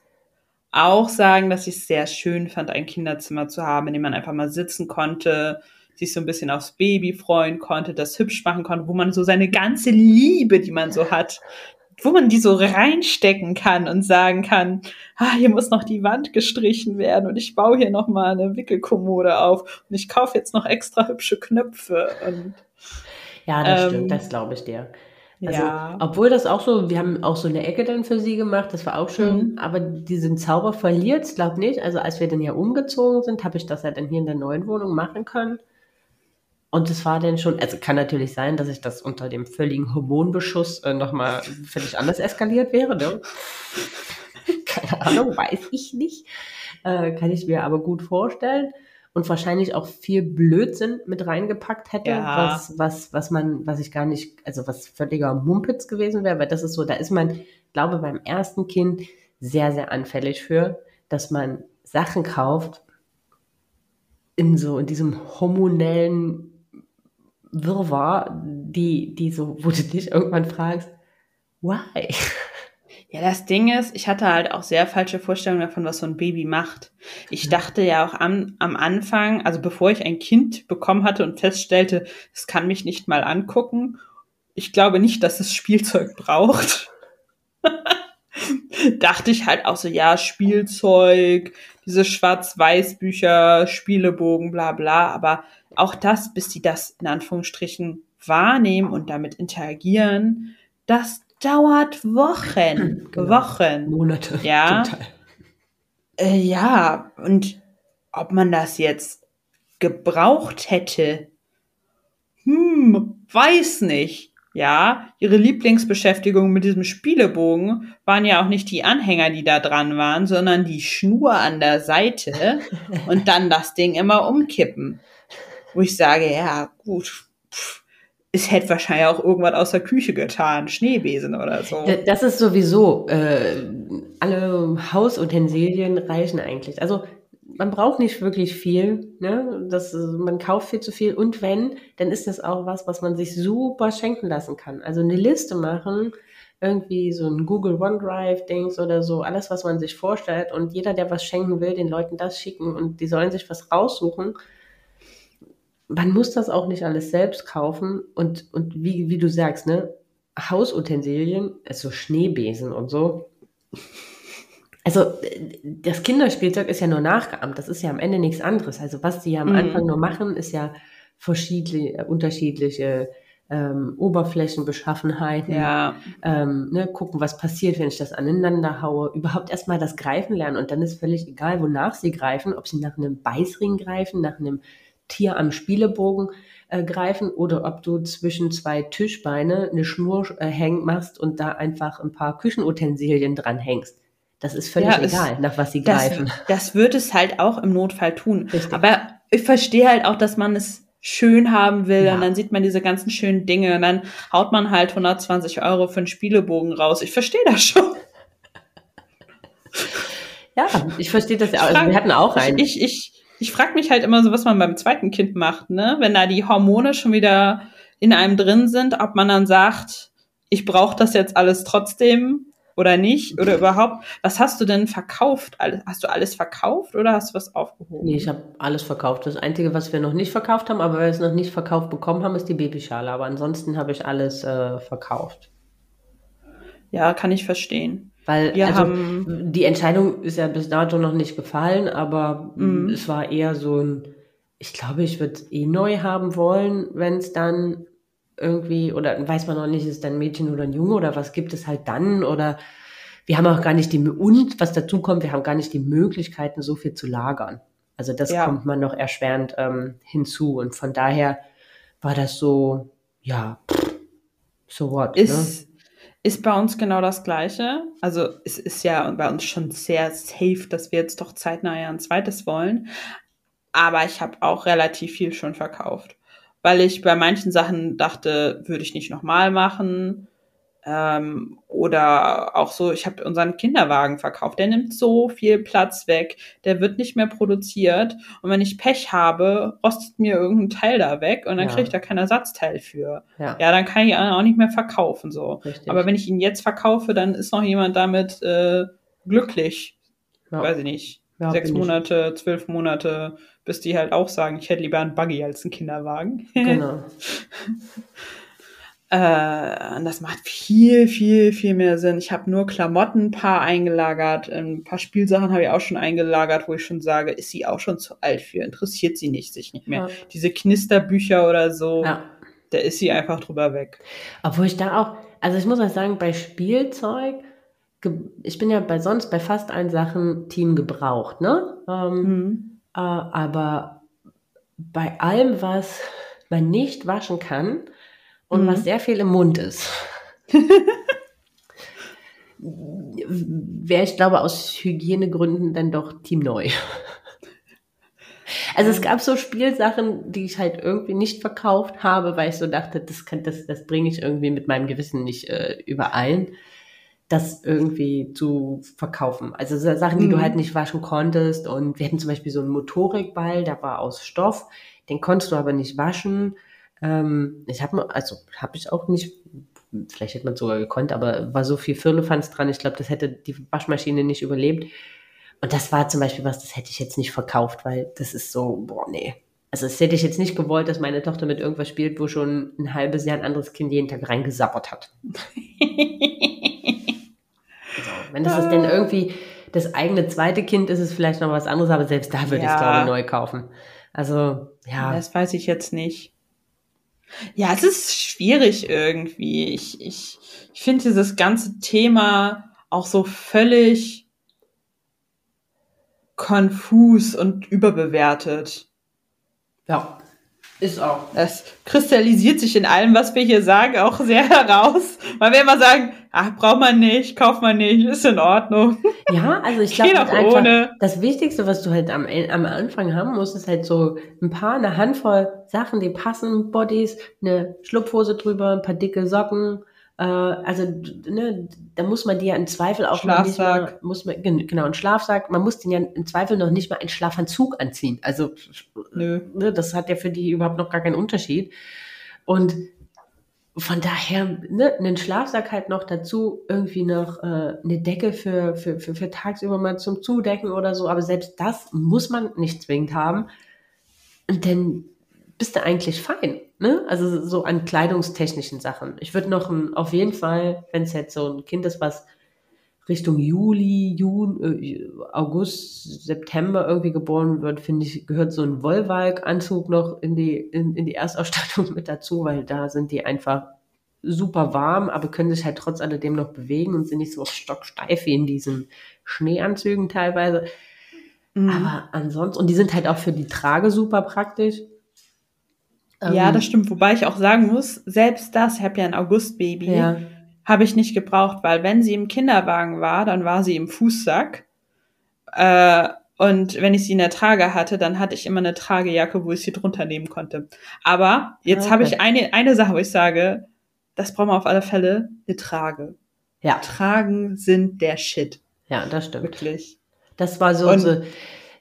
auch sagen, dass ich es sehr schön fand, ein Kinderzimmer zu haben, in dem man einfach mal sitzen konnte, sich so ein bisschen aufs Baby freuen konnte, das hübsch machen konnte, wo man so seine ganze Liebe, die man so hat, wo man die so reinstecken kann und sagen kann, ah, hier muss noch die Wand gestrichen werden und ich baue hier noch mal eine Wickelkommode auf und ich kaufe jetzt noch extra hübsche Knöpfe und ja, das ähm, stimmt, das glaube ich dir. Also, ja. Obwohl das auch so, wir haben auch so eine Ecke dann für sie gemacht, das war auch schön, mhm. aber diesen Zauber verliert glaube nicht. Also als wir dann ja umgezogen sind, habe ich das ja dann hier in der neuen Wohnung machen können. Und es war dann schon, also kann natürlich sein, dass ich das unter dem völligen Hormonbeschuss äh, nochmal völlig anders eskaliert wäre. Ne? Keine Ahnung, weiß ich nicht. Äh, kann ich mir aber gut vorstellen. Und wahrscheinlich auch viel Blödsinn mit reingepackt hätte, ja. was, was, was man, was ich gar nicht, also was völliger Mumpitz gewesen wäre, weil das ist so, da ist man, glaube beim ersten Kind sehr, sehr anfällig für, dass man Sachen kauft, in so, in diesem hormonellen Wirrwarr, die, die so, wo du dich irgendwann fragst, why? Ja, das Ding ist, ich hatte halt auch sehr falsche Vorstellungen davon, was so ein Baby macht. Ich dachte ja auch am, am Anfang, also bevor ich ein Kind bekommen hatte und feststellte, es kann mich nicht mal angucken, ich glaube nicht, dass es Spielzeug braucht. dachte ich halt auch so, ja, Spielzeug, diese Schwarz-Weiß-Bücher, Spielebogen, bla bla, aber auch das, bis sie das in Anführungsstrichen wahrnehmen und damit interagieren, das dauert Wochen, genau. Wochen. Monate. Ja. Äh, ja, und ob man das jetzt gebraucht hätte, hm, weiß nicht. Ja, ihre Lieblingsbeschäftigung mit diesem Spielebogen waren ja auch nicht die Anhänger, die da dran waren, sondern die Schnur an der Seite und dann das Ding immer umkippen wo ich sage, ja, gut, pff, es hätte wahrscheinlich auch irgendwas aus der Küche getan, Schneebesen oder so. Das ist sowieso, äh, alle Hausutensilien reichen eigentlich. Also man braucht nicht wirklich viel, ne? Das, man kauft viel zu viel und wenn, dann ist das auch was, was man sich super schenken lassen kann. Also eine Liste machen, irgendwie so ein Google OneDrive-Dings oder so, alles, was man sich vorstellt und jeder, der was schenken will, den Leuten das schicken und die sollen sich was raussuchen man muss das auch nicht alles selbst kaufen und, und wie, wie du sagst, ne, Hausutensilien, also Schneebesen und so. Also das Kinderspielzeug ist ja nur nachgeahmt, das ist ja am Ende nichts anderes. Also was die ja am mhm. Anfang nur machen, ist ja verschiedene, unterschiedliche ähm, Oberflächenbeschaffenheiten, ja. ähm, ne, gucken, was passiert, wenn ich das aneinander haue, überhaupt erstmal das Greifen lernen und dann ist völlig egal, wonach sie greifen, ob sie nach einem Beißring greifen, nach einem Tier am Spielebogen äh, greifen oder ob du zwischen zwei Tischbeine eine Schnur äh, hängen machst und da einfach ein paar Küchenutensilien dran hängst. Das ist völlig ja, egal, es, nach was sie das, greifen. Das wird es halt auch im Notfall tun. Richtig. Aber ich verstehe halt auch, dass man es schön haben will ja. und dann sieht man diese ganzen schönen Dinge und dann haut man halt 120 Euro für einen Spielebogen raus. Ich verstehe das schon. Ja, ich verstehe das ja. Also wir hatten auch einen. Ich, ich, ich frage mich halt immer so, was man beim zweiten Kind macht, ne? Wenn da die Hormone schon wieder in einem drin sind, ob man dann sagt, ich brauche das jetzt alles trotzdem oder nicht oder überhaupt. Was hast du denn verkauft? Hast du alles verkauft oder hast du was aufgehoben? Nee, ich habe alles verkauft. Das Einzige, was wir noch nicht verkauft haben, aber wir es noch nicht verkauft bekommen haben, ist die Babyschale. Aber ansonsten habe ich alles äh, verkauft. Ja, kann ich verstehen. Weil wir also, haben die Entscheidung ist ja bis dato noch nicht gefallen, aber mm. es war eher so ein, ich glaube, ich würde es eh neu haben wollen, wenn es dann irgendwie, oder weiß man noch nicht, ist es dann ein Mädchen oder ein Junge oder was gibt es halt dann oder wir haben auch gar nicht die, und was dazu kommt, wir haben gar nicht die Möglichkeiten, so viel zu lagern. Also das Ja. kommt man noch erschwerend ähm, hinzu und von daher war das so, ja, so what, ne? Ist, bei uns genau das Gleiche. Also es ist ja bei uns schon sehr safe, dass wir jetzt doch zeitnah ja ein zweites wollen. Aber ich habe auch relativ viel schon verkauft. Weil ich bei manchen Sachen dachte, würde ich nicht nochmal machen. Ähm, oder auch so, ich habe unseren Kinderwagen verkauft. Der nimmt so viel Platz weg. Der wird nicht mehr produziert. Und wenn ich Pech habe, rostet mir irgendein Teil da weg und dann Ja. kriege ich da kein Ersatzteil für. Ja, Ja, dann kann ich ihn auch nicht mehr verkaufen, so. richtig. Aber wenn ich ihn jetzt verkaufe, dann ist noch jemand damit äh, glücklich. ja, Weiß ich nicht. ja, Sechs bin ich. Monate, zwölf Monate, bis die halt auch sagen, ich hätte lieber einen Buggy als einen Kinderwagen. Genau. Äh, und das macht viel, viel, viel mehr Sinn. Ich habe nur Klamotten ein paar eingelagert, ein paar Spielsachen habe ich auch schon eingelagert, wo ich schon sage, ist sie auch schon zu alt für, interessiert sie nicht, sich nicht mehr. Ja. Diese Knisterbücher oder so, Ja. da ist sie einfach drüber weg. Obwohl ich da auch, also ich muss mal sagen, bei Spielzeug, ich bin ja bei sonst bei fast allen Sachen Team gebraucht, ne? Ähm, Mhm. äh, aber bei allem, was man nicht waschen kann und Mhm. was sehr viel im Mund ist, wäre ich glaube aus Hygienegründen dann doch Team neu. Also es gab so Spielsachen, die ich halt irgendwie nicht verkauft habe, weil ich so dachte, das kann, das, das bringe ich irgendwie mit meinem Gewissen nicht äh, überein, das irgendwie zu verkaufen. Also so Sachen, die du Mhm. halt nicht waschen konntest. Und wir hatten zum Beispiel so einen Motorikball, der war aus Stoff, den konntest du aber nicht waschen. Ähm, ich habe also habe ich auch nicht, vielleicht hätte man es sogar gekonnt, aber war so viel Firlefanz dran. Ich glaube, das hätte die Waschmaschine nicht überlebt. Und das war zum Beispiel was, das hätte ich jetzt nicht verkauft, weil das ist so, boah, nee. Also das hätte ich jetzt nicht gewollt, dass meine Tochter mit irgendwas spielt, wo schon ein halbes Jahr ein anderes Kind jeden Tag reingesabbert hat. So, wenn das ist denn irgendwie das eigene zweite Kind ist, ist es vielleicht noch was anderes, aber selbst da würde ich es, Ja. glaube ich, neu kaufen. Also, ja. Das weiß ich jetzt nicht. Ja, es ist schwierig irgendwie. Ich, ich, ich finde dieses ganze Thema auch so völlig konfus und überbewertet. Ja. Ist auch. Das kristallisiert sich in allem, was wir hier sagen, auch sehr heraus. Weil wir immer sagen, ach, braucht man nicht, kauft man nicht, ist in Ordnung. Ja, also ich glaube einfach, ohne. das Wichtigste, was du halt am, am Anfang haben musst, ist halt so ein paar, eine Handvoll Sachen, die passen, Bodies, eine Schlupfhose drüber, ein paar dicke Socken. Äh, also, ne, da muss man dir ja im Zweifel auch noch nicht mal, Schlafsack. muss man, gen- genau, ein Schlafsack. Man muss den ja im Zweifel noch nicht mal einen Schlafanzug anziehen. Also, Nö. ne, das hat ja für die überhaupt noch gar keinen Unterschied. Und von daher, ne, einen Schlafsack halt noch dazu, irgendwie noch äh, eine Decke für, für, für, für tagsüber mal zum Zudecken oder so. Aber selbst das muss man nicht zwingend haben. Dann bist du eigentlich fein. Ne? Also so an kleidungstechnischen Sachen. Ich würde noch ein, auf jeden Fall, wenn es jetzt so ein Kind ist, was Richtung Juli, Juni, äh, August, September irgendwie geboren wird, finde ich, gehört so ein Wollwalk-Anzug noch in die, in, in die Erstausstattung mit dazu, weil da sind die einfach super warm, aber können sich halt trotz alledem noch bewegen und sind nicht so stocksteif wie in diesen Schneeanzügen teilweise. Mhm. Aber ansonsten, und die sind halt auch für die Trage super praktisch. Ja, Ähm, das stimmt. Wobei ich auch sagen muss, selbst das, ich habe ja ein August-Baby, Ja, habe ich nicht gebraucht, weil wenn sie im Kinderwagen war, dann war sie im Fußsack. Äh, und wenn ich sie in der Trage hatte, dann hatte ich immer eine Tragejacke, wo ich sie drunter nehmen konnte. Aber jetzt Okay. habe ich eine, eine Sache, wo ich sage, das brauchen wir auf alle Fälle, eine Trage. ja, Tragen sind der Shit. ja, das stimmt. Wirklich. Das war so, Und- so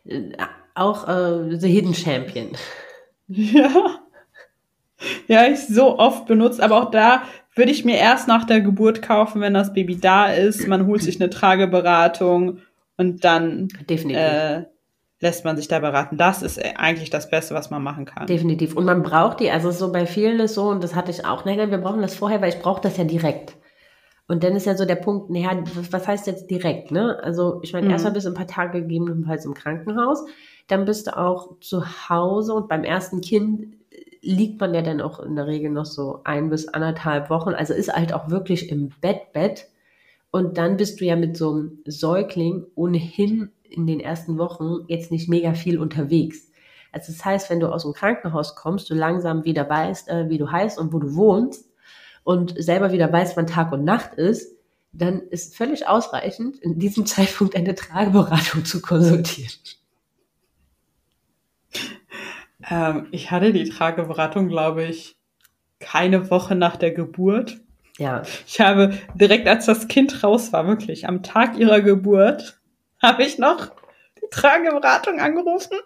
äh, auch äh, The Hidden Champion. Ja. Ja, ich so oft benutzt, aber auch da würde ich mir erst nach der Geburt kaufen, wenn das Baby da ist. Man holt sich eine Trageberatung und dann äh, lässt man sich da beraten. Das ist eigentlich das Beste, was man machen kann. Definitiv. Und man braucht die, also so bei vielen ist so, und das hatte ich auch, nein, nein, wir brauchen das vorher, weil ich brauche das ja direkt. Und dann ist ja so der Punkt, naja, was- was heißt jetzt direkt, ne? Also, ich meine, Mhm. erstmal bist du ein paar Tage gegebenenfalls im Krankenhaus. dann bist du auch zu Hause und beim ersten Kind liegt man ja dann auch in der Regel noch so ein bis anderthalb Wochen. Also ist halt auch wirklich im Bett, Bett. Und dann bist du ja mit so einem Säugling ohnehin in den ersten Wochen jetzt nicht mega viel unterwegs. Also das heißt, wenn du aus dem Krankenhaus kommst, du langsam wieder weißt, äh, wie du heißt und wo du wohnst und selber wieder weißt, wann Tag und Nacht ist, dann ist völlig ausreichend, in diesem Zeitpunkt eine Trageberatung zu konsultieren. Ähm, ich hatte die Trageberatung, glaube ich, keine Woche nach der Geburt. Ja. Ich habe direkt, als das Kind raus war, wirklich am Tag ihrer Geburt, habe ich noch die Trageberatung angerufen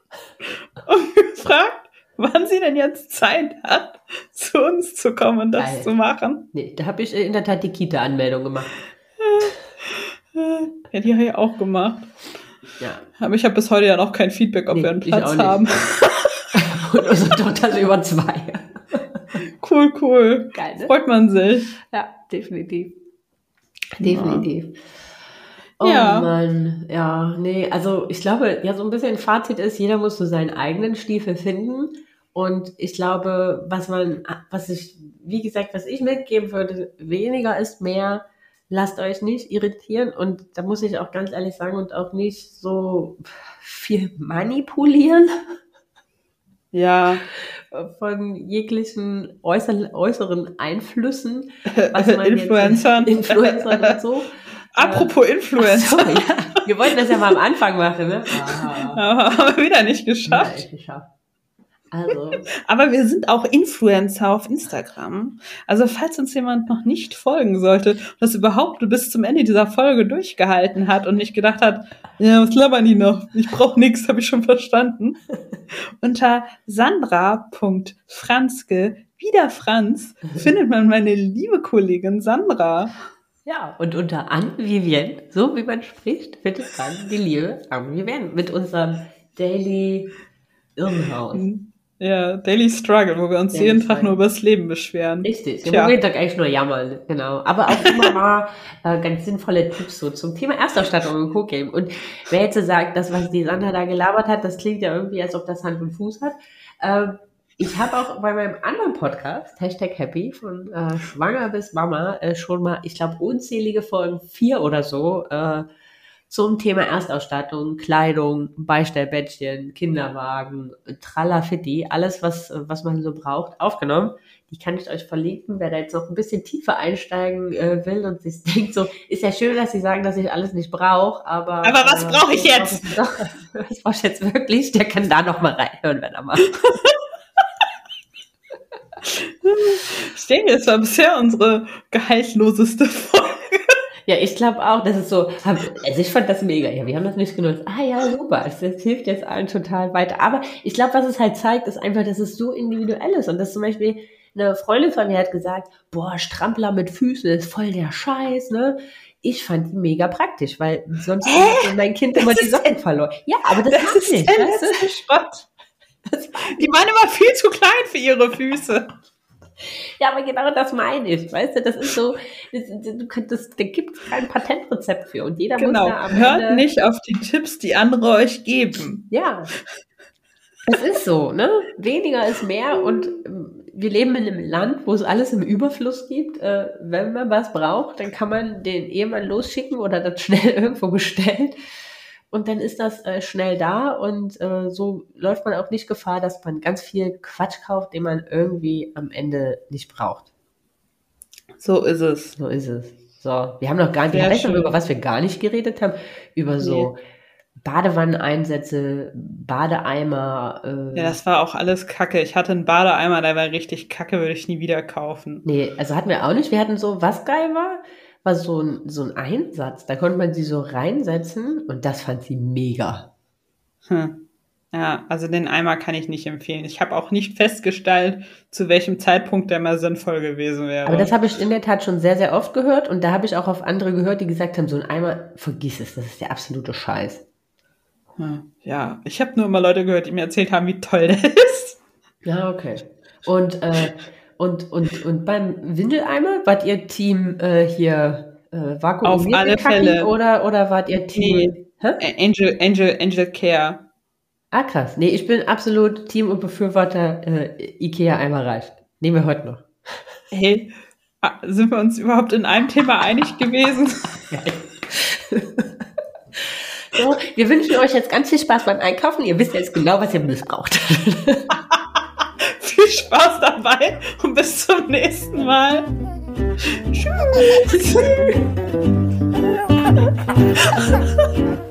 und gefragt, wann sie denn jetzt Zeit hat, zu uns zu kommen und das Geil. zu machen. Nee, da habe ich in der Tat die Kita-Anmeldung gemacht. Ja, die habe ich auch gemacht. Ja. Aber ich habe bis heute ja noch kein Feedback, ob nee, wir einen Platz haben. und unsere Tochter ist über zwei. Cool, cool. Geil, ne? Freut man sich. Ja, definitiv. Definitiv. Ja. Oh ja. Mann, ja, nee, also ich glaube, ja, so ein bisschen Fazit ist, jeder muss so seinen eigenen Stiefel finden. Und ich glaube, was man, was ich, wie gesagt, was ich mitgeben würde, weniger ist mehr. Lasst euch nicht irritieren und da muss ich auch ganz ehrlich sagen und auch nicht so viel manipulieren. Ja. Von jeglichen äußeren, äußeren Einflüssen. Was man Influencern. Jetzt, Influencern und so. Apropos Influencer. So, ja. Wir wollten das ja mal am Anfang machen, ne? Aber haben wir wieder nicht geschafft. Nicht geschafft. Also. Aber wir sind auch Influencer auf Instagram. Also falls uns jemand noch nicht folgen sollte und das überhaupt bis zum Ende dieser Folge durchgehalten hat und nicht gedacht hat, ja, was labern die noch? Ich brauche nichts, habe ich schon verstanden. Unter sandra.franzke, wieder Franz, findet man meine liebe Kollegin Sandra. Ja, und unter Anne Vivien, so wie man spricht, findet man die liebe Anne Vivien mit unserem Daily Irrenhaus. Ja, Daily Struggle, wo wir uns Daily jeden Struggle. Tag nur über das Leben beschweren. Richtig, im Moment eigentlich nur jammern, genau. Aber auch immer mal äh, ganz sinnvolle Tipps so zum Thema Erstausstattung im Co-Game. Und wer jetzt sagt, das, was die Sandra da gelabert hat, das klingt ja irgendwie, als ob das Hand und Fuß hat. Ähm, ich habe auch bei meinem anderen Podcast, Hashtag Happy, von äh, Schwanger bis Mama, äh, schon mal, ich glaube, unzählige Folgen, vier oder so, äh, zum Thema Erstausstattung, Kleidung, Beistellbettchen, Kinderwagen, Tralafitti, alles, was, was man so braucht, aufgenommen. Die kann ich euch verlinken, wer da jetzt noch ein bisschen tiefer einsteigen äh, will und sich denkt so, ist ja schön, dass sie sagen, dass ich alles nicht brauche, aber... Aber was äh, brauche ich jetzt? Was brauche ich jetzt wirklich? Der kann da noch mal reinhören, wenn er macht. ich denke, es war bisher unsere gehaltloseste Folge. Ja, ich glaube auch, das ist so, also ich fand das mega. Ja, wir haben das nicht genutzt. Ah ja, super. Das, das hilft jetzt allen total weiter. Aber ich glaube, was es halt zeigt, ist einfach, dass es so individuell ist. Und das zum Beispiel, eine Freundin von mir hat gesagt, boah, Strampler mit Füßen ist voll der Scheiß, ne? Ich fand die mega praktisch, weil sonst hätte mein Kind immer die Socken verloren. Ja, aber das, das ist nicht. Weißt du? Schrott. Die waren immer viel zu klein für ihre Füße. Ja, aber genau das meine ich, weißt du, das ist so, du könntest, da gibt es kein Patentrezept für und jeder genau. muss da am Hört Ende nicht auf die Tipps, die andere euch geben. Ja, es ist so, ne? Weniger ist mehr und ähm, wir leben in einem Land, wo es alles im Überfluss gibt. Äh, wenn man was braucht, dann kann man den Ehemann losschicken oder das schnell irgendwo bestellen und dann ist das äh, schnell da und äh, so läuft man auch nicht Gefahr, dass man ganz viel Quatsch kauft, den man irgendwie am Ende nicht braucht. So ist es. So ist es. So, wir haben noch gar nicht, wir haben über was wir gar nicht geredet haben, über so nee. Badewanneneinsätze, Badeeimer. Äh, ja, das war auch alles Kacke. Ich hatte einen Badeeimer, der war richtig Kacke, würde ich nie wieder kaufen. Nee, also hatten wir auch nicht. Wir hatten so, was geil war, war so ein, so ein Einsatz. Da konnte man sie so reinsetzen und das fand sie mega. Hm. Ja, also den Eimer kann ich nicht empfehlen. Ich habe auch nicht festgestellt, zu welchem Zeitpunkt der mal sinnvoll gewesen wäre. Aber das habe ich in der Tat schon sehr, sehr oft gehört und da habe ich auch auf andere gehört, die gesagt haben, so ein Eimer, vergiss es, das ist der absolute Scheiß. Hm. Ja, ich habe nur immer Leute gehört, die mir erzählt haben, wie toll der ist. Ja, okay. Und äh, und, und, und beim Windeleimer wart ihr Team äh, hier äh, Vakuum Auf alle Fälle. Oder, oder wart ihr Team nee. Angel, Angel, Angel Care. Ah, krass. Nee, ich bin absolut Team und Befürworter äh, Ikea einmal reicht. Nehmen wir heute noch. Hey, sind wir uns überhaupt in einem Thema einig gewesen? so, wir wünschen euch jetzt ganz viel Spaß beim Einkaufen. Ihr wisst jetzt genau, was ihr missbraucht. viel Spaß dabei und bis zum nächsten Mal. Tschüss.